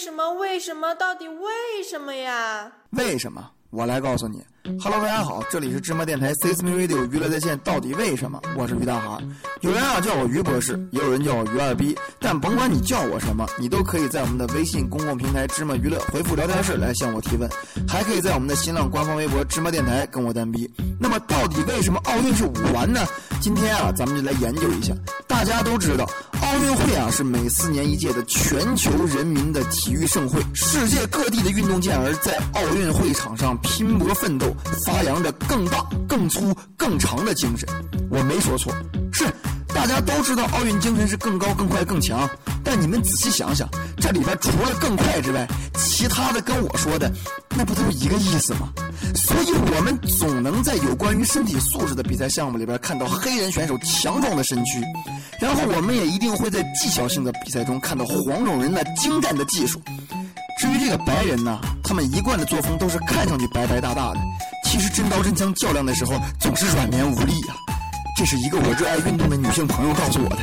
什么？为什么？到底为什么呀？为什么？我来告诉你。Hello，大家好，这里是芝麻电台 Sesame Radio 娱乐在线。到底为什么？我是于大海。有人啊叫我于博士，也有人叫我于二逼。但甭管你叫我什么，你都可以在我们的微信公共平台芝麻娱乐回复聊天室来向我提问，还可以在我们的新浪官方微博芝麻电台跟我单逼。那么到底为什么奥运是五环呢？今天啊，咱们就来研究一下。大家都知道，奥运会啊是每四年一届的全球人民的体育盛会，世界各地的运动健儿在奥运会场上拼搏奋斗，发扬着更大、更粗、更长的精神。我没说错，是大家都知道奥运精神是更高、更快、更强。但你们仔细想想，这里边除了更快之外，其他的跟我说的，那不都一个意思吗？所以我们总能在有关于身体素质的比赛项目里边看到黑人选手强壮的身躯，然后我们也一定会在技巧性的比赛中看到黄种人那精湛的技术。至于这个白人呢，他们一贯的作风都是看上去白白大大的，其实真刀真枪较量的时候总是软绵无力啊。这是一个我热爱运动的女性朋友告诉我的。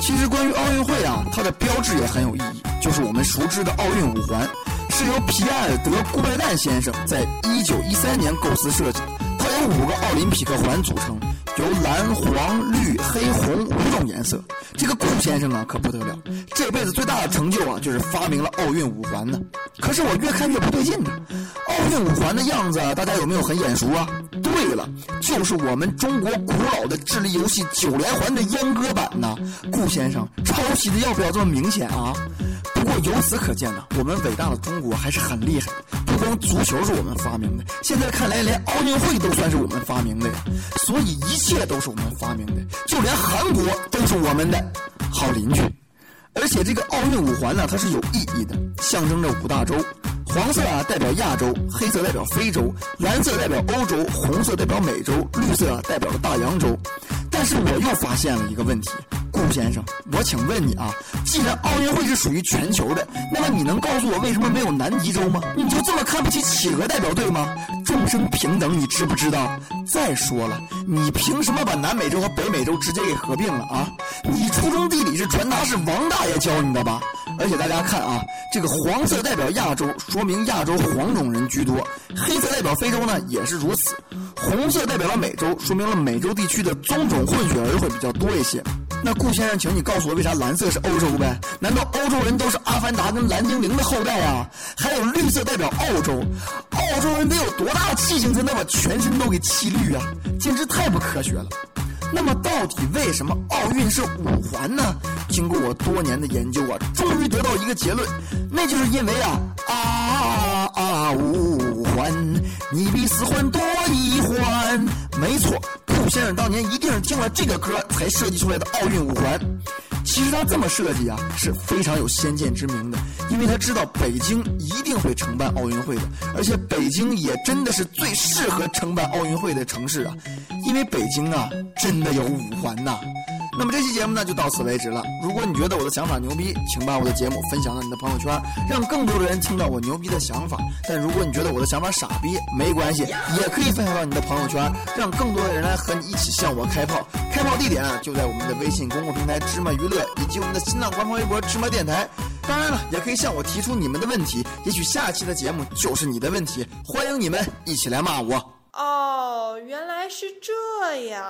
其实关于奥运会啊，它的标志也很有意义，就是我们熟知的奥运五环。是由皮埃尔德·顾拜旦先生在一九一三年构思设计，它由五个奥林匹克环组成，由蓝、黄、绿、黑、红五种颜色。这个顾先生啊，可不得了，这辈子最大的成就啊，就是发明了奥运五环呢。可是我越看越不对劲呢，奥运五环的样子，大家有没有很眼熟啊？对了，就是我们中国古老的智力游戏九连环的阉割版呢。顾先生抄袭的要不要这么明显啊？过由此可见呢，我们伟大的中国还是很厉害。不光足球是我们发明的，现在看来连奥运会都算是我们发明的呀。所以一切都是我们发明的，就连韩国都是我们的好邻居。而且这个奥运五环呢，它是有意义的，象征着五大洲。黄色啊代表亚洲，黑色代表非洲，蓝色代表欧洲，红色代表美洲，绿色啊代表了大洋洲。但是我又发现了一个问题。顾先生，我请问你啊，既然奥运会是属于全球的，那么你能告诉我为什么没有南极洲吗？你就这么看不起企鹅代表队吗？众生平等，你知不知道？再说了，你凭什么把南美洲和北美洲直接给合并了啊？你初中地理是传达是王大爷教你的吧？而且大家看啊，这个黄色代表亚洲，说明亚洲黄种人居多；黑色代表非洲呢，也是如此；红色代表了美洲，说明了美洲地区的棕种混血儿会比较多一些。那顾先生，请你告诉我，为啥蓝色是欧洲呗？难道欧洲人都是阿凡达跟蓝精灵的后代啊？还有绿色代表澳洲，澳洲人得有多大的气性才能把全身都给漆绿啊？简直太不科学了。那么到底为什么奥运是五环呢？经过我多年的研究啊，终于得到一个结论，那就是因为啊啊啊五环，你比四环多一环。没错，当年一定是听了这个歌才设计出来的奥运五环。其实他这么设计啊，是非常有先见之明的，因为他知道北京一定会承办奥运会的，而且北京也真的是最适合承办奥运会的城市啊，因为北京啊真的有五环呐。那么这期节目呢就到此为止了。如果你觉得我的想法牛逼，请把我的节目分享到你的朋友圈，让更多的人听到我牛逼的想法。但如果你觉得我的想法傻逼，没关系，也可以分享到你的朋友圈，让更多的人来和你一起向我开炮。开炮地点就在我们的微信公共平台芝麻娱乐，以及我们的新浪官方微博芝麻电台。当然了，也可以向我提出你们的问题，也许下期的节目就是你的问题。欢迎你们一起来骂我。哦，原来是这样。